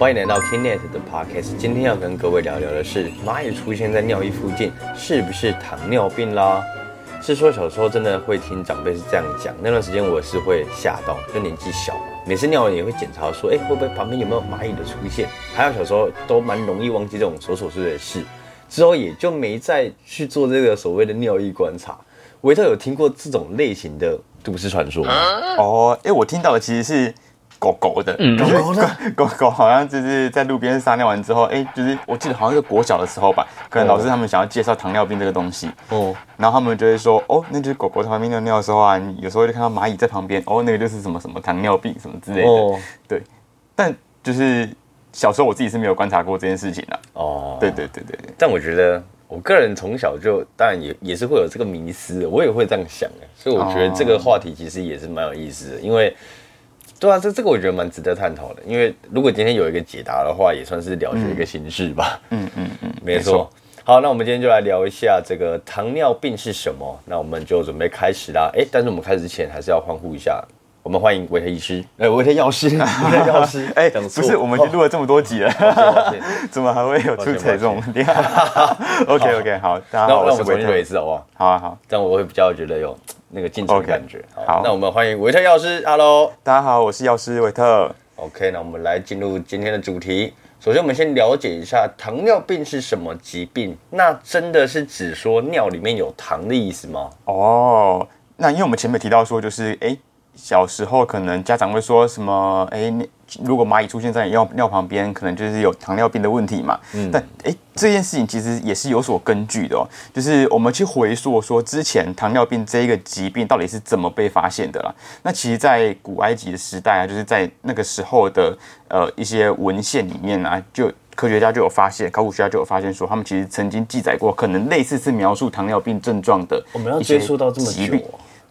欢迎来到 Kinet 的 Podcast。今天要跟各位聊聊的是，蚂蚁出现在尿液附近，是不是糖尿病啦？是说小时候真的会听长辈是这样讲，那段时间我是会吓到，就年纪小嘛，每次尿完也会检查说，哎，会不会旁边有没有蚂蚁的出现？还有小时候都蛮容易忘记这种琐琐碎碎的事，之后也就没再去做这个所谓的尿液观察。维特有听过这种类型的都市传说吗？哦，哎，我听到的其实是。狗狗的，狗狗的，狗狗好像就是在路边撒尿完之后，哎，就是我记得好像是国小的时候吧，可能老师他们想要介绍糖尿病这个东西，哦，然后他们就会说，哦，那就是狗狗在旁边尿尿的时候啊，有时候就看到蚂蚁在旁边，哦，那个就是什么什么糖尿病什么之类的，对，但就是小时候我自己是没有观察过这件事情的，哦，对对对对，但我觉得我个人从小就当然也也是会有这个迷思，我也会这样想的，所以我觉得这个话题其实也是蛮有意思的，因为。对啊，这这个我觉得蛮值得探讨的，因为如果今天有一个解答的话，也算是了解一个形式吧。嗯嗯嗯，没错。好，那我们今天就来聊一下这个糖尿病是什么。那我们就准备开始啦。哎，但是我们开始之前还是要欢呼一下，我们欢迎维特医师，哎，维特药师，维特药师。哎，不是，我们已经录了这么多集了，怎么还会有出彩这种？OK OK，好，大家好，那我们重新录一次好不好？好啊好，这样我会比较觉得有。那个进程感觉好，那我们欢迎维特药师，Hello，大家好，我是药师维特。OK，那我们来进入今天的主题。首先，我们先了解一下糖尿病是什么疾病。那真的是指说尿里面有糖的意思吗？哦，那因为我们前面提到说，就是哎，小时候可能家长会说什么，哎。如果蚂蚁出现在尿尿旁边，可能就是有糖尿病的问题嘛。嗯，但哎，这件事情其实也是有所根据的哦。就是我们去回溯说，之前糖尿病这一个疾病到底是怎么被发现的啦？那其实，在古埃及的时代啊，就是在那个时候的呃一些文献里面啊，就科学家就有发现，考古学家就有发现说，他们其实曾经记载过，可能类似是描述糖尿病症状的。我们要追溯到这么久，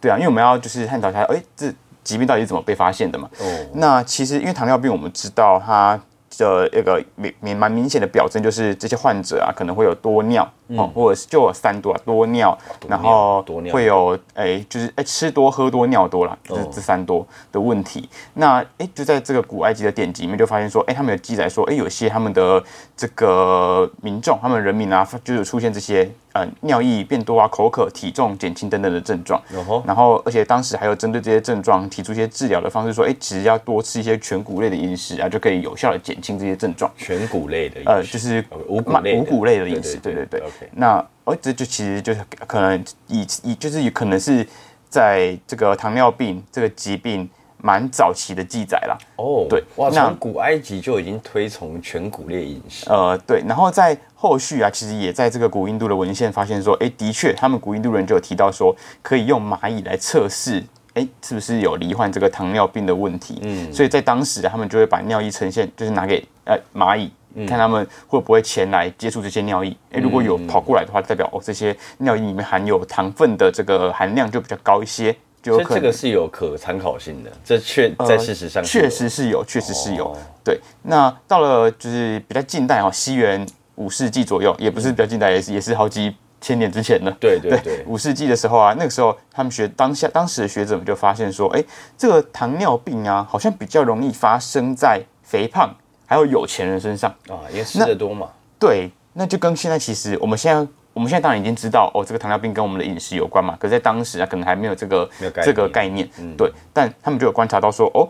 对啊，因为我们要就是探讨一下，哎，这。疾病到底是怎么被发现的嘛？哦，那其实因为糖尿病，我们知道它的一个明明蛮明显的表征就是这些患者啊可能会有多尿哦，或者是就有三多啊多尿，然后会有哎就是哎吃多喝多尿多了，就是这三多的问题。那哎就在这个古埃及的典籍里面就发现说，哎他们有记载说，哎有些他们的这个民众，他们人民啊，就是出现这些。呃，尿意变多啊，口渴、体重减轻等等的症状。然后，而且当时还有针对这些症状提出一些治疗的方式，说，哎，其实要多吃一些全谷类的饮食啊，就可以有效的减轻这些症状。全谷类的，呃，就是五谷类五谷类的饮食。对对对。那，哦，这就其实就是可能以以就是有可能是在这个糖尿病这个疾病。蛮早期的记载啦。哦，对，哇，从古埃及就已经推崇全谷类饮食。呃，对，然后在后续啊，其实也在这个古印度的文献发现说，哎，的确，他们古印度人就有提到说，可以用蚂蚁来测试，哎，是不是有罹患这个糖尿病的问题。嗯，所以在当时，他们就会把尿液呈现，就是拿给呃蚂蚁，看他们会不会前来接触这些尿液。哎，如果有跑过来的话，代表哦，这些尿液里面含有糖分的这个含量就比较高一些。所以这个是有可参考性的，这确在事实上确实是有，确实是有。对，那到了就是比较近代哦，西元五世纪左右，也不是比较近代，也是也是好几千年之前呢。对对对，五世纪的时候啊，那个时候他们学当下当时的学者们就发现说，哎，这个糖尿病啊，好像比较容易发生在肥胖还有有钱人身上啊，因为吃的多嘛。对，那就跟现在其实我们现在。我们现在当然已经知道哦，这个糖尿病跟我们的饮食有关嘛。可是，在当时啊，可能还没有这个这个概念。对，但他们就有观察到说，哦，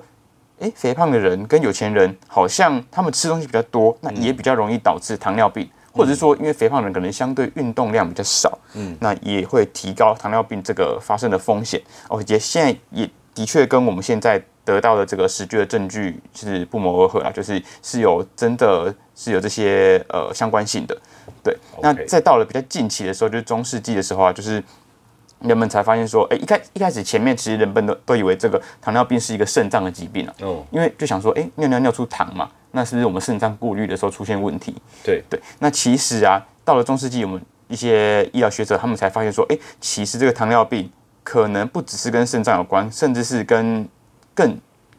哎，肥胖的人跟有钱人好像他们吃东西比较多，那也比较容易导致糖尿病，或者是说，因为肥胖人可能相对运动量比较少，嗯，那也会提高糖尿病这个发生的风险。哦，且现在也的确跟我们现在得到的这个实据的证据是不谋而合啊，就是是有真的是有这些呃相关性的。对，那再到了比较近期的时候，就是中世纪的时候啊，就是人们才发现说，哎，一开一开始前面其实人们都都以为这个糖尿病是一个肾脏的疾病啊，哦，因为就想说，哎，尿尿尿出糖嘛，那是不是我们肾脏过滤的时候出现问题？对对，那其实啊，到了中世纪，我们一些医疗学者他们才发现说，哎，其实这个糖尿病可能不只是跟肾脏有关，甚至是跟更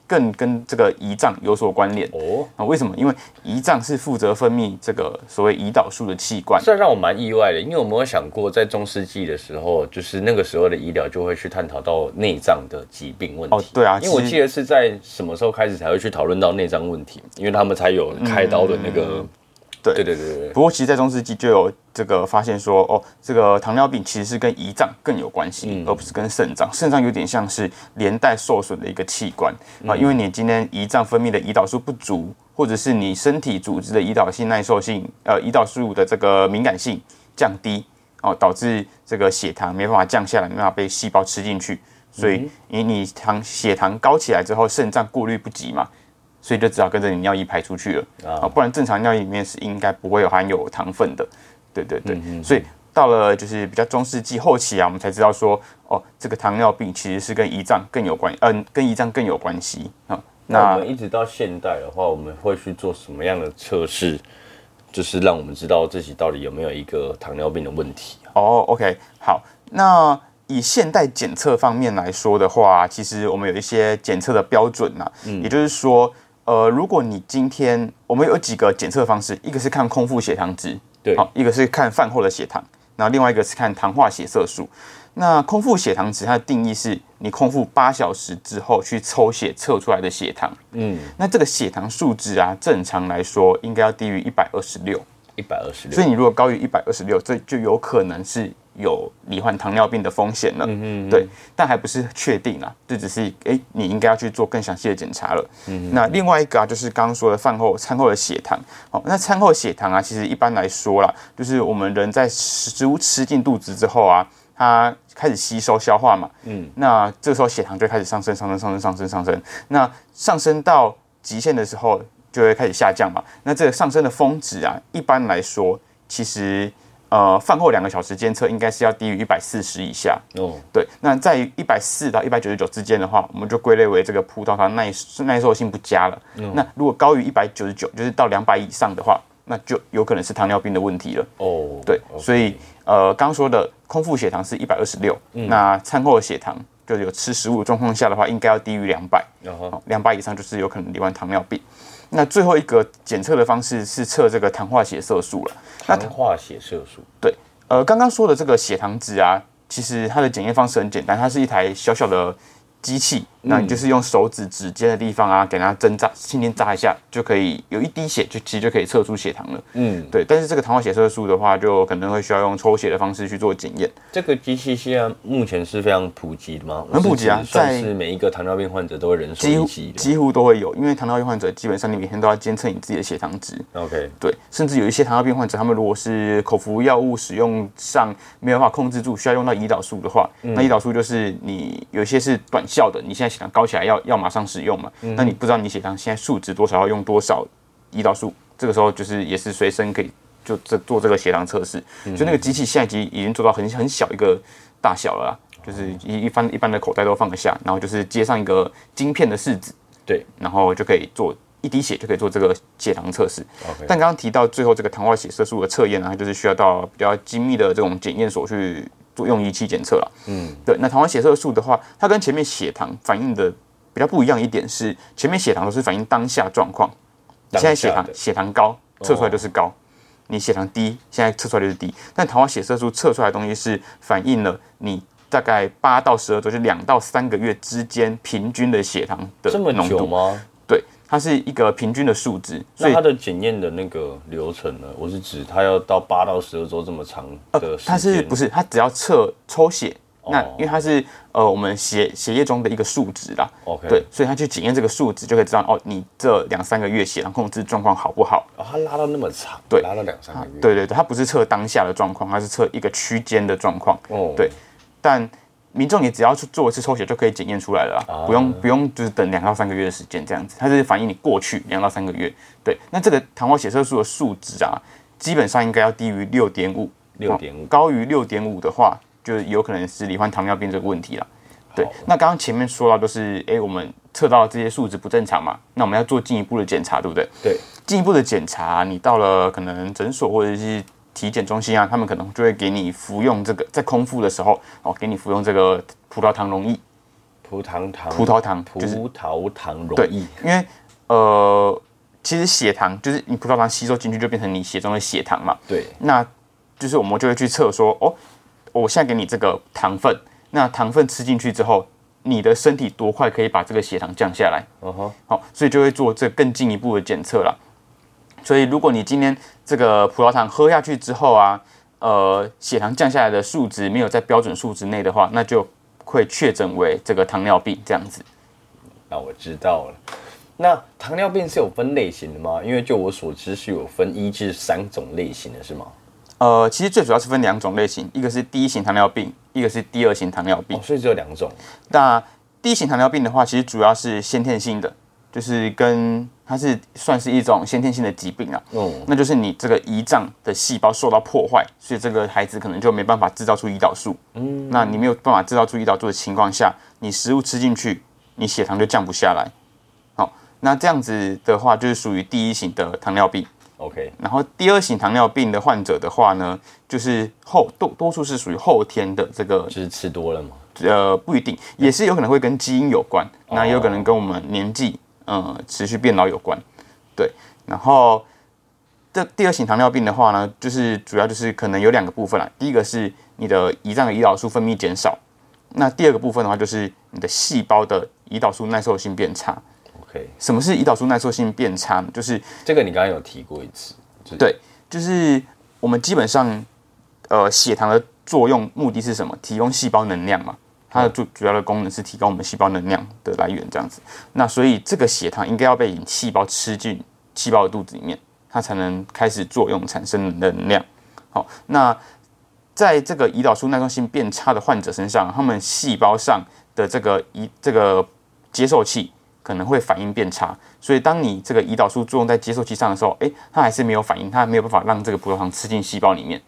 更跟这个胰脏有所关联哦。啊，为什么？因为胰脏是负责分泌这个所谓胰岛素的器官。这让我蛮意外的，因为我没有想过在中世纪的时候，就是那个时候的医疗就会去探讨到内脏的疾病问题。哦，对啊，因为我记得是在什么时候开始才会去讨论到内脏问题，因为他们才有开刀的那个。对对对对对。不过其实，在中世纪就有这个发现说，哦，这个糖尿病其实是跟胰脏更有关系，而不是跟肾脏。肾脏有点像是连带受损的一个器官啊，因为你今天胰脏分泌的胰岛素不足，或者是你身体组织的胰岛性耐受性，呃，胰岛素的这个敏感性降低，哦，导致这个血糖没办法降下来，没办法被细胞吃进去，所以你你糖血糖高起来之后，肾脏过滤不及嘛。所以就只好跟着你尿液排出去了啊，不然正常尿液里面是应该不会有含有糖分的，对对对。所以到了就是比较中世纪后期啊，我们才知道说，哦，这个糖尿病其实是跟胰脏更有关，嗯，跟胰脏更有关系啊。那我们一直到现代的话，我们会去做什么样的测试，就是让我们知道自己到底有没有一个糖尿病的问题？哦，OK，好，那。以现代检测方面来说的话，其实我们有一些检测的标准呐，也就是说，呃，如果你今天我们有几个检测方式，一个是看空腹血糖值，对，好，一个是看饭后的血糖，然后另外一个是看糖化血色素。那空腹血糖值它的定义是你空腹八小时之后去抽血测出来的血糖，嗯，那这个血糖数值啊，正常来说应该要低于一百二十六，一百二十六，所以你如果高于一百二十六，这就有可能是。有罹患糖尿病的风险了，嗯对，但还不是确定啊，这只是哎，你应该要去做更详细的检查了。嗯，那另外一个啊，就是刚刚说的饭后、餐后的血糖。好，那餐后血糖啊，其实一般来说啦，就是我们人在食物吃进肚子之后啊，它开始吸收消化嘛，嗯，那这时候血糖就开始上升、上升、上升、上升、上升。那上升到极限的时候，就会开始下降嘛。那这个上升的峰值啊，一般来说，其实。呃，饭后两个小时监测应该是要低于一百四十以下。哦，对，那在一百四到一百九十九之间的话，我们就归类为这个葡萄糖耐耐受性不佳了。那如果高于一百九十九，就是到两百以上的话，那就有可能是糖尿病的问题了。哦，对，所以呃，刚说的空腹血糖是一百二十六，那餐后的血糖就有吃食物状况下的话，应该要低于两百。两百以上就是有可能罹患糖尿病。那最后一个检测的方式是测这个糖化血色素了。糖化血色素，对，呃，刚刚说的这个血糖值啊，其实它的检验方式很简单，它是一台小小的。机器，那你就是用手指指尖的地方啊，给它针扎，轻轻扎一下，就可以有一滴血，就其实就可以测出血糖了。嗯，对。但是这个糖化血色素的话，就可能会需要用抽血的方式去做检验。这个机器现在目前是非常普及的吗？很普及啊，在是每一个糖尿病患者都会人手一机，几乎都会有。因为糖尿病患者基本上你每天都要监测你自己的血糖值。OK，对。甚至有一些糖尿病患者，他们如果是口服药物使用上没有办法控制住，需要用到胰岛素的话，那胰岛素就是你有些是短效的，你现在血糖。高起来要要马上使用嘛？那你不知道你血糖现在数值多少，要用多少胰岛素？这个时候就是也是随身可以就这做这个血糖测试。所以那个机器现在已已经做到很很小一个大小了，就是一一般一般的口袋都放得下，然后就是接上一个晶片的试纸，对，然后就可以做一滴血就可以做这个血糖测试。但刚刚提到最后这个糖化血色素的测验呢，就是需要到比较精密的这种检验所去。做用仪器检测了，嗯，对。那糖化血色素的话，它跟前面血糖反应的比较不一样一点是，前面血糖都是反映当下状况，现在血糖血糖高测出来就是高，你血糖低现在测出来就是低。但糖化血色素测出来的东西是反映了你大概八到十二周，就两到三个月之间平均的血糖的浓度吗？它是一个平均的数值，所以它的检验的那个流程呢？我是指它要到八到十二周这么长的时间。它是不是？它只要测抽血，那因为它是呃我们血血液中的一个数值啦。OK，对，所以它去检验这个数值，就可以知道哦，你这两三个月血糖控制状况好不好？哦，它拉到那么长，对，拉到两三个月。对对对，它不是测当下的状况，它是测一个区间的状况。哦，对，但。民众也只要去做一次抽血就可以检验出来了，不用不用就是等两到三个月的时间这样子，它是反映你过去两到三个月。对，那这个糖化血色素的数值啊，基本上应该要低于六点五，六点五高于六点五的话，就有可能是罹患糖尿病这个问题了。对，那刚刚前面说到都是，哎，我们测到这些数值不正常嘛，那我们要做进一步的检查，对不对？对，进一步的检查，你到了可能诊所或者是。体检中心啊，他们可能就会给你服用这个，在空腹的时候哦，给你服用这个葡萄糖溶液。葡萄糖，葡萄糖，葡萄糖溶对，因为呃，其实血糖就是你葡萄糖吸收进去就变成你血中的血糖嘛。对，那就是我们就会去测说，哦，我现在给你这个糖分，那糖分吃进去之后，你的身体多快可以把这个血糖降下来？嗯哼，好，所以就会做这更进一步的检测了。所以如果你今天这个葡萄糖喝下去之后啊，呃，血糖降下来的数值没有在标准数值内的话，那就会确诊为这个糖尿病这样子。那我知道了。那糖尿病是有分类型的吗？因为就我所知是有分一至三种类型的是吗？呃，其实最主要是分两种类型，一个是第一型糖尿病，一个是第二型糖尿病。所以只有两种。那第一型糖尿病的话，其实主要是先天性的，就是跟它是算是一种先天性的疾病啊。嗯。那就是你这个胰脏的细胞受到破坏，所以这个孩子可能就没办法制造出胰岛素。嗯。那你没有办法制造出胰岛素的情况下，你食物吃进去，你血糖就降不下来。好那这样子的话，就是属于第一型的糖尿病。OK，然后第二型糖尿病的患者的话呢，就是后多多数是属于后天的这个，就是吃多了吗？呃，不一定，也是有可能会跟基因有关，那也有可能跟我们年纪，呃，持续变老有关。对，然后这第二型糖尿病的话呢，就是主要就是可能有两个部分啦。第一个是你的胰脏的胰岛素分泌减少，那第二个部分的话，就是你的细胞的胰岛素耐受性变差。OK，什么是胰岛素耐受性变差呢？就是这个你刚刚有提过一次，对，就是我们基本上，呃，血糖的作用目的是什么？提供细胞能量嘛，它的主主要的功能是提供我们细胞能量的来源，这样子。那所以这个血糖应该要被细胞吃进细胞的肚子里面，它才能开始作用，产生能量。好，那在这个胰岛素耐受性变差的患者身上，他们细胞上的这个胰这个接受器。可能会反应变差，所以当你这个胰岛素作用在接受器上的时候，诶，它还是没有反应，它没有办法让这个葡萄糖吃进细胞里面，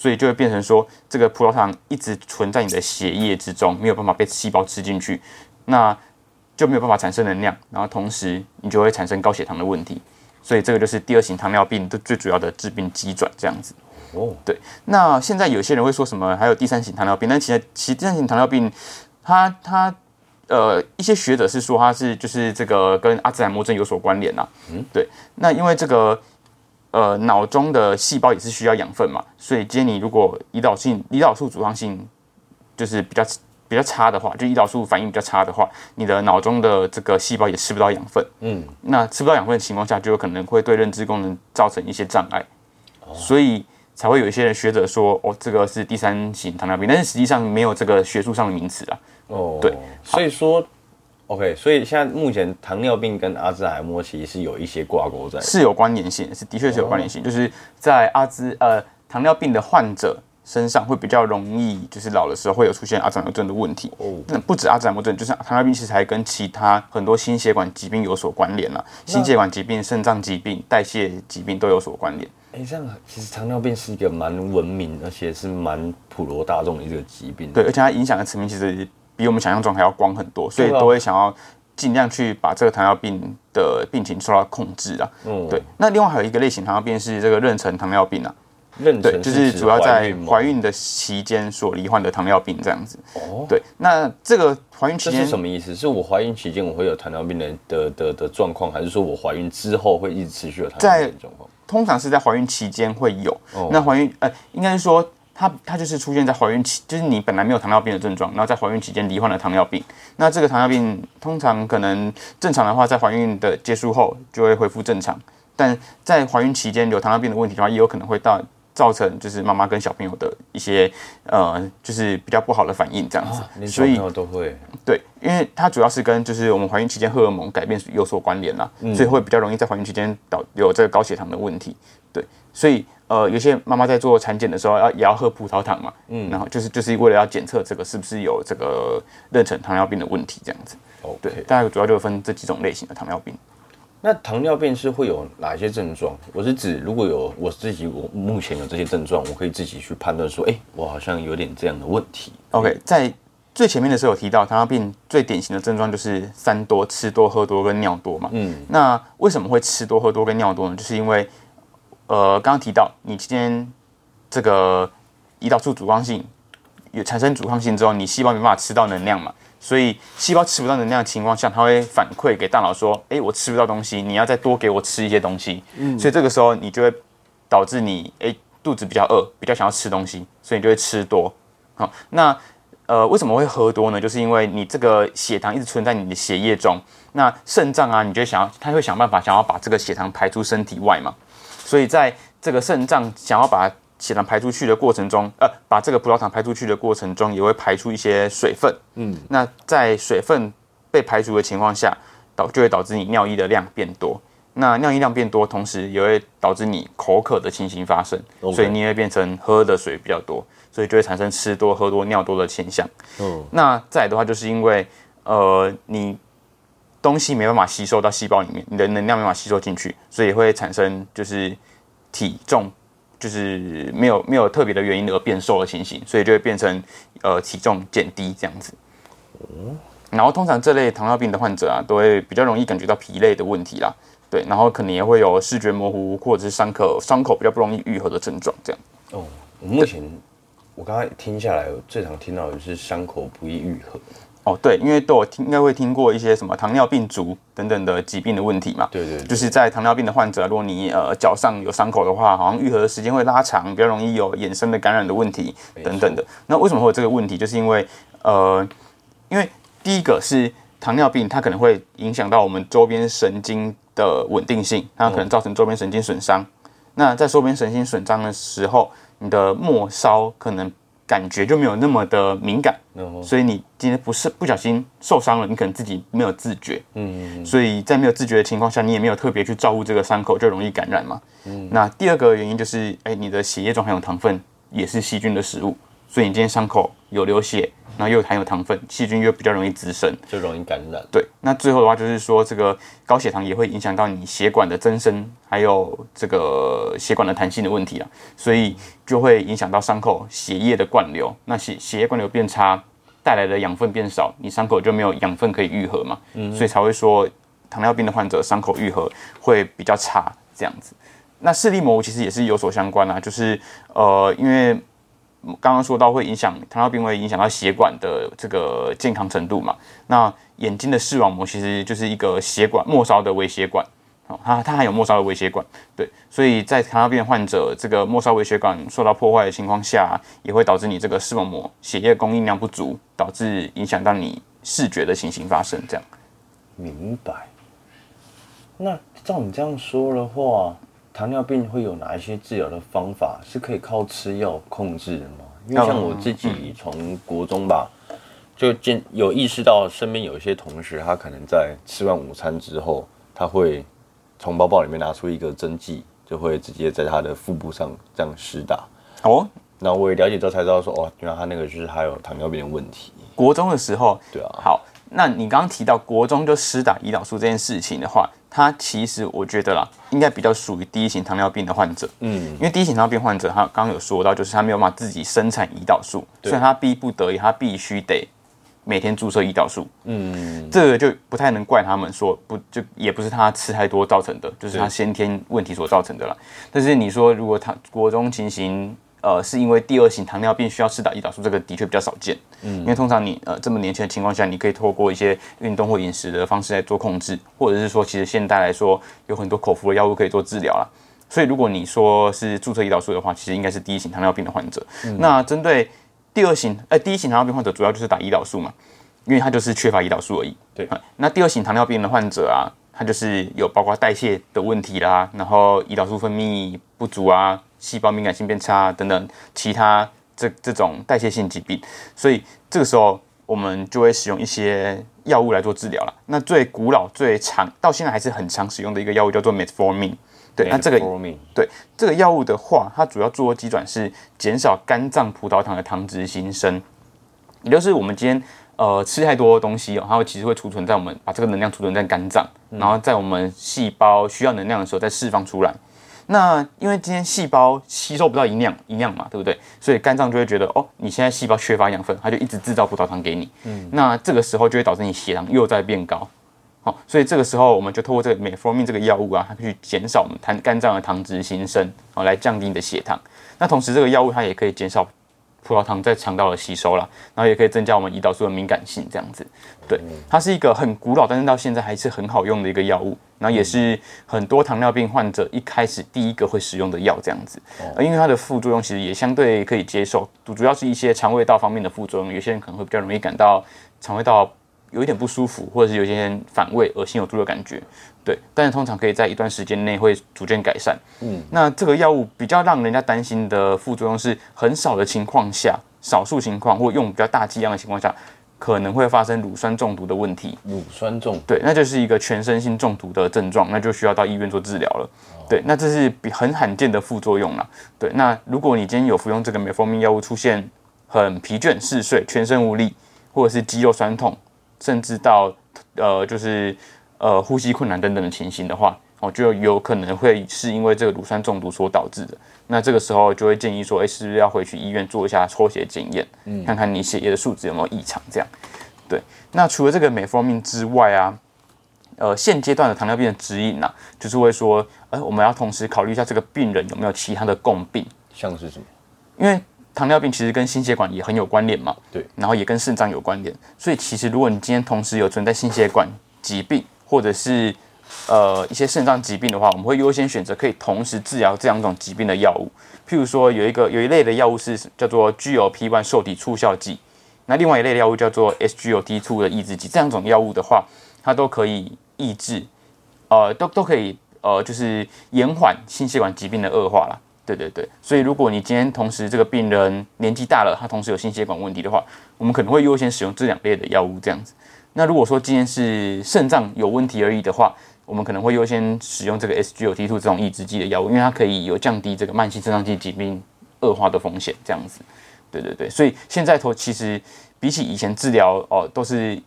所以就会变成说，这个葡萄糖一直存在你的血液之中，没有办法被细胞吃进去，那就没有办法产生能量，然后同时你就会产生高血糖的问题，所以这个就是第二型糖尿病的最主要的致病机转这样子。哦，对，那现在有些人会说什么？还有第三型糖尿病，但其实其实第三型糖尿病，它它。呃，一些学者是说它是就是这个跟阿兹海默症有所关联呐。嗯，对。那因为这个呃脑中的细胞也是需要养分嘛，所以今天你如果胰岛性胰岛素阻抗性就是比较比较差的话，就胰岛素反应比较差的话，你的脑中的这个细胞也吃不到养分。嗯，那吃不到养分的情况下，就有可能会对认知功能造成一些障碍。所以才会有一些人学者说，哦，这个是第三型糖尿病，但是实际上没有这个学术上的名词啊。哦，对，所以说，OK，所以现在目前糖尿病跟阿兹海默其实是有一些挂钩在，是有关联性，是的确是有关联性，就是在阿兹呃糖尿病的患者身上会比较容易，就是老的时候会有出现阿兹海默症的问题。哦，那不止阿兹海默症，就是糖尿病其实还跟其他很多心血管疾病有所关联了，心血管疾病、肾脏疾病、代谢疾病都有所关联。哎，这样其实糖尿病是一个蛮文明，而且是蛮普罗大众的一个疾病。对，而且它影响的层面其实。比我们想象中还要光很多，所以都会想要尽量去把这个糖尿病的病情受到控制啊。嗯，对。那另外还有一个类型糖尿病是这个妊娠糖尿病啊。妊娠就是主要在怀孕的期间所罹患的糖尿病这样子。哦，对。那这个怀孕期间是什么意思？是我怀孕期间我会有糖尿病的的的的状况，还是说我怀孕之后会一直持续有糖尿病状况？通常是在怀孕期间会有。那怀孕呃，应该是说。它它就是出现在怀孕期，就是你本来没有糖尿病的症状，然后在怀孕期间罹患了糖尿病。那这个糖尿病通常可能正常的话，在怀孕的结束后就会恢复正常，但在怀孕期间有糖尿病的问题的话，也有可能会到造成就是妈妈跟小朋友的一些呃，就是比较不好的反应这样子。所以都会对，因为它主要是跟就是我们怀孕期间荷尔蒙改变有所关联啦，所以会比较容易在怀孕期间导有这个高血糖的问题。对，所以。呃，有些妈妈在做产检的时候要也要喝葡萄糖嘛，嗯，然后就是就是为了要检测这个是不是有这个妊娠糖尿病的问题这样子。哦，对，大概主要就分这几种类型的糖尿病。那糖尿病是会有哪些症状？我是指如果有我自己我目前有这些症状，我可以自己去判断说，哎，我好像有点这样的问题。OK，在最前面的时候有提到糖尿病最典型的症状就是三多：吃多、喝多跟尿多嘛。嗯，那为什么会吃多、喝多跟尿多呢？就是因为呃，刚刚提到你今天这个胰岛素阻抗性有产生阻抗性之后，你细胞没办法吃到能量嘛，所以细胞吃不到能量的情况下，它会反馈给大脑说：“哎，我吃不到东西，你要再多给我吃一些东西。”嗯，所以这个时候你就会导致你哎肚子比较饿，比较想要吃东西，所以你就会吃多。好，那呃为什么会喝多呢？就是因为你这个血糖一直存在你的血液中，那肾脏啊，你就想要，它会想办法想要把这个血糖排出身体外嘛。所以在这个肾脏想要把血糖排出去的过程中，呃，把这个葡萄糖排出去的过程中，也会排出一些水分。嗯，那在水分被排除的情况下，导就会导致你尿液的量变多。那尿液量变多，同时也会导致你口渴的情形发生，所以你会变成喝的水比较多，所以就会产生吃多、喝多、尿多的现象。嗯，那再的话，就是因为呃，你东西没办法吸收到细胞里面，你的能量没办法吸收进去，所以会产生就是体重。就是没有没有特别的原因而变瘦的情形，所以就会变成呃体重减低这样子。哦，然后通常这类糖尿病的患者啊，都会比较容易感觉到疲累的问题啦。对，然后可能也会有视觉模糊或者是伤口伤口比较不容易愈合的症状这样。哦，我目前我刚才听下来，我最常听到的是伤口不易愈合。哦，对，因为都有听，应该会听过一些什么糖尿病足等等的疾病的问题嘛。对对，就是在糖尿病的患者，如果你呃脚上有伤口的话，好像愈合的时间会拉长，比较容易有衍生的感染的问题等等的。那为什么会有这个问题？就是因为呃，因为第一个是糖尿病，它可能会影响到我们周边神经的稳定性，它可能造成周边神经损伤。那在周边神经损伤的时候，你的末梢可能。感觉就没有那么的敏感，所以你今天不是不小心受伤了，你可能自己没有自觉，嗯，所以在没有自觉的情况下，你也没有特别去照顾这个伤口，就容易感染嘛。嗯，那第二个原因就是，哎，你的血液中含有糖分，也是细菌的食物。所以你今天伤口有流血，然后又含有糖分，细菌又比较容易滋生，就容易感染。对，那最后的话就是说，这个高血糖也会影响到你血管的增生，还有这个血管的弹性的问题啊，所以就会影响到伤口血液的灌流。那血血液灌流变差，带来的养分变少，你伤口就没有养分可以愈合嘛。嗯，所以才会说糖尿病的患者伤口愈合会比较差这样子。那视力模糊其实也是有所相关啊，就是呃，因为。刚刚说到会影响糖尿病，会影响到血管的这个健康程度嘛？那眼睛的视网膜其实就是一个血管末梢的微血管，哦，它它还有末梢的微血管，对，所以在糖尿病患者这个末梢微血管受到破坏的情况下，也会导致你这个视网膜血液供应量不足，导致影响到你视觉的情形发生。这样，明白。那照你这样说的话。糖尿病会有哪一些治疗的方法是可以靠吃药控制的吗？因为像我自己从国中吧，就见有意识到身边有一些同学，他可能在吃完午餐之后，他会从包包里面拿出一个针剂，就会直接在他的腹部上这样施打。哦，那我也了解之后才知道说，哦，原来他那个就是还有糖尿病的问题。国中的时候，对啊。好，那你刚刚提到国中就施打胰岛素这件事情的话。他其实我觉得啦，应该比较属于第一型糖尿病的患者，嗯，因为第一型糖尿病患者他刚刚有说到，就是他没有办法自己生产胰岛素，所以他逼不得已，他必须得每天注射胰岛素，嗯，这个就不太能怪他们说不，就也不是他吃太多造成的，就是他先天问题所造成的啦。但是你说如果他国中情形，呃，是因为第二型糖尿病需要吃打胰岛素，这个的确比较少见。嗯，因为通常你呃这么年轻的情况下，你可以透过一些运动或饮食的方式来做控制，或者是说，其实现代来说有很多口服的药物可以做治疗了。所以如果你说是注射胰岛素的话，其实应该是第一型糖尿病的患者。那针对第二型，哎，第一型糖尿病患者主要就是打胰岛素嘛，因为他就是缺乏胰岛素而已。对，那第二型糖尿病的患者啊，他就是有包括代谢的问题啦，然后胰岛素分泌不足啊。细胞敏感性变差等等其他这这种代谢性疾病，所以这个时候我们就会使用一些药物来做治疗了。那最古老、最长到现在还是很常使用的一个药物叫做 Metformin。对，那这个对这个药物的话，它主要做的机转是减少肝脏葡萄糖的糖脂新生，也就是我们今天呃吃太多东西哦，它会其实会储存在我们把这个能量储存在肝脏，然后在我们细胞需要能量的时候再释放出来。那因为今天细胞吸收不到营养，营养嘛，对不对？所以肝脏就会觉得，哦，你现在细胞缺乏养分，它就一直制造葡萄糖给你。嗯，那这个时候就会导致你血糖又在变高。好，所以这个时候我们就透过这个美蜂蜜这个药物啊，它可以减少我们肝肝脏的糖脂新生，哦，来降低你的血糖。那同时这个药物它也可以减少葡萄糖在肠道的吸收啦，然后也可以增加我们胰岛素的敏感性，这样子。对，它是一个很古老，但是到现在还是很好用的一个药物。然后也是很多糖尿病患者一开始第一个会使用的药，这样子。呃，因为它的副作用其实也相对可以接受，主主要是一些肠胃道方面的副作用，有些人可能会比较容易感到肠胃道有一点不舒服，或者是有一些人反胃、恶心、有吐的感觉。对，但是通常可以在一段时间内会逐渐改善。嗯，那这个药物比较让人家担心的副作用是很少的情况下，少数情况或用比较大剂量的情况下。可能会发生乳酸中毒的问题。乳酸中毒对，那就是一个全身性中毒的症状，那就需要到医院做治疗了。对，那这是比很罕见的副作用了。对，那如果你今天有服用这个美蜂蜜药物，出现很疲倦、嗜睡、全身无力，或者是肌肉酸痛，甚至到呃就是呃呼吸困难等等的情形的话。哦，就有可能会是因为这个乳酸中毒所导致的。那这个时候就会建议说，哎，是不是要回去医院做一下抽血检验，嗯，看看你血液的数值有没有异常？这样，对。那除了这个美蜂蜜之外啊，呃，现阶段的糖尿病的指引呢，就是会说，呃，我们要同时考虑一下这个病人有没有其他的共病，像是什么？因为糖尿病其实跟心血管也很有关联嘛，对，然后也跟肾脏有关联，所以其实如果你今天同时有存在心血管疾病，或者是呃，一些肾脏疾病的话，我们会优先选择可以同时治疗这两种疾病的药物。譬如说，有一个有一类的药物是叫做 GLP-1 受体促效剂，那另外一类的药物叫做 SGLT2 的抑制剂。这两种药物的话，它都可以抑制，呃，都都可以呃，就是延缓心血管疾病的恶化啦。对对对，所以如果你今天同时这个病人年纪大了，他同时有心血管问题的话，我们可能会优先使用这两类的药物这样子。那如果说今天是肾脏有问题而已的话，我们可能会优先使用这个 SGLT2 这种抑制剂的药物，因为它可以有降低这个慢性肾脏性疾病恶化的风险，这样子。对对对，所以现在头其实比起以前治疗哦，都是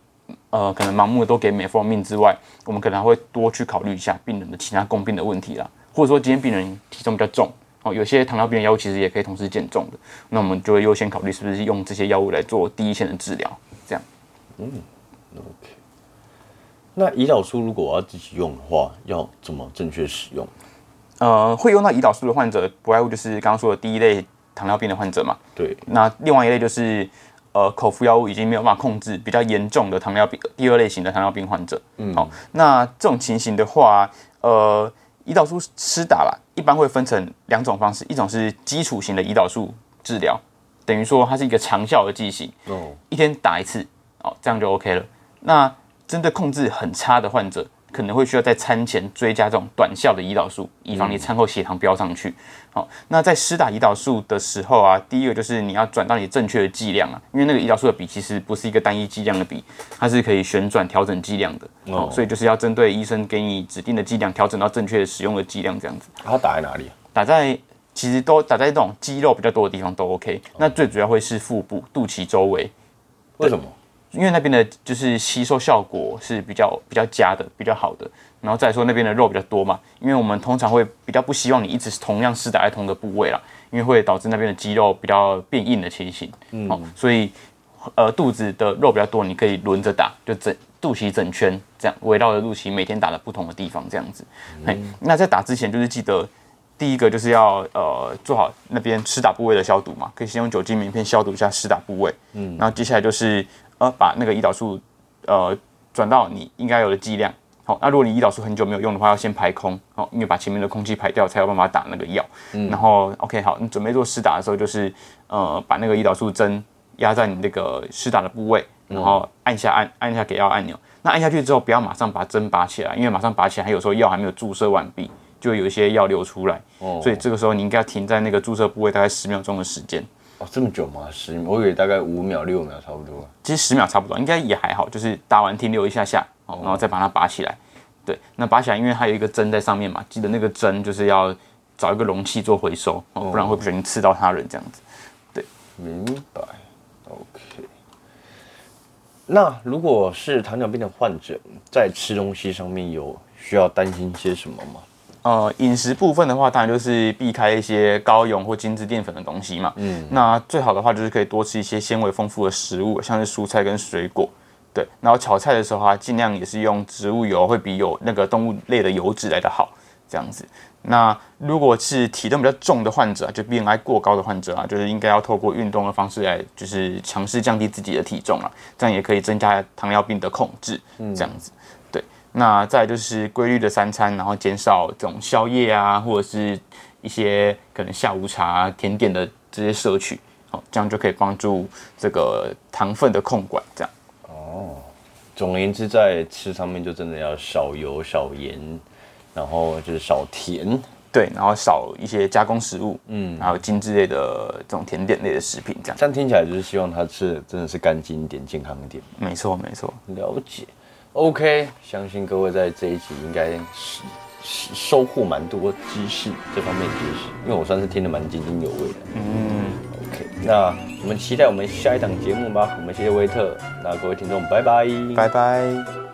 呃可能盲目的都给美蜂命之外，我们可能还会多去考虑一下病人的其他共病的问题啦，或者说今天病人体重比较重哦，有些糖尿病的药物其实也可以同时减重的，那我们就会优先考虑是不是用这些药物来做第一线的治疗，这样。嗯，OK。那胰岛素如果我要自己用的话，要怎么正确使用？呃，会用到胰岛素的患者，不外乎就是刚刚说的第一类糖尿病的患者嘛。对。那另外一类就是呃口服药物已经没有办法控制，比较严重的糖尿病第二类型的糖尿病患者。嗯。好，那这种情形的话，呃，胰岛素施打了，一般会分成两种方式，一种是基础型的胰岛素治疗，等于说它是一个长效的剂型，哦，一天打一次，哦，这样就 OK 了。那针对控制很差的患者，可能会需要在餐前追加这种短效的胰岛素，以防你餐后血糖飙上去。好，那在施打胰岛素的时候啊，第一个就是你要转到你正确的剂量啊，因为那个胰岛素的笔其实不是一个单一剂量的笔，它是可以旋转调整剂量的。哦，所以就是要针对医生给你指定的剂量，调整到正确的使用的剂量这样子。它打在哪里？打在其实都打在这种肌肉比较多的地方都 OK。那最主要会是腹部、肚脐周围。为什么？因为那边的就是吸收效果是比较比较佳的，比较好的。然后再说那边的肉比较多嘛，因为我们通常会比较不希望你一直同样施打在同一个部位啦，因为会导致那边的肌肉比较变硬的情形。嗯，好，所以呃肚子的肉比较多，你可以轮着打，就整肚脐整圈这样围绕着肚脐每天打的不同的地方这样子。哎，那在打之前就是记得第一个就是要呃做好那边施打部位的消毒嘛，可以先用酒精棉片消毒一下施打部位。嗯，然后接下来就是。呃，把那个胰岛素，呃，转到你应该有的剂量。好，那如果你胰岛素很久没有用的话，要先排空。好，因为把前面的空气排掉，才有办法打那个药。嗯。然后，OK，好，你准备做施打的时候，就是呃，把那个胰岛素针压在你那个施打的部位，然后按下按按下给药按钮。那按下去之后，不要马上把针拔起来，因为马上拔起来，有时候药还没有注射完毕，就会有一些药流出来。哦。所以这个时候你应该要停在那个注射部位大概十秒钟的时间。哦，这么久吗？十，我以为大概五秒、六秒差不多。其实十秒差不多，应该也还好，就是打完停留一下下，哦，然后再把它拔起来。对，那拔起来，因为它有一个针在上面嘛，记得那个针就是要找一个容器做回收，哦，不然会不小心刺到他人这样子。对，明白。OK。那如果是糖尿病的患者，在吃东西上面有需要担心些什么吗？呃，饮食部分的话，当然就是避开一些高油或精致淀粉的东西嘛。嗯，那最好的话就是可以多吃一些纤维丰富的食物，像是蔬菜跟水果。对，然后炒菜的时候啊，尽量也是用植物油，会比有那个动物类的油脂来的好。这样子。那如果是体重比较重的患者啊，就 BMI 过高的患者啊，就是应该要透过运动的方式来，就是强势降低自己的体重啊，这样也可以增加糖尿病的控制。这样子，对。那再就是规律的三餐，然后减少这种宵夜啊，或者是一些可能下午茶、甜点的这些摄取，好，这样就可以帮助这个糖分的控管。这样。哦，总而言之，在吃上面就真的要少油少盐。然后就是少甜，对，然后少一些加工食物，嗯，还有精致类的这种甜点类的食品，这样。这样听起来就是希望他吃的真的是干净一点、健康一点。没错，没错。了解。OK，相信各位在这一集应该是收获蛮多知识这方面知识，因为我算是听得蛮津津有味的。嗯，OK，那我们期待我们下一档节目吧。我们谢谢威特，那各位听众，拜拜，拜拜。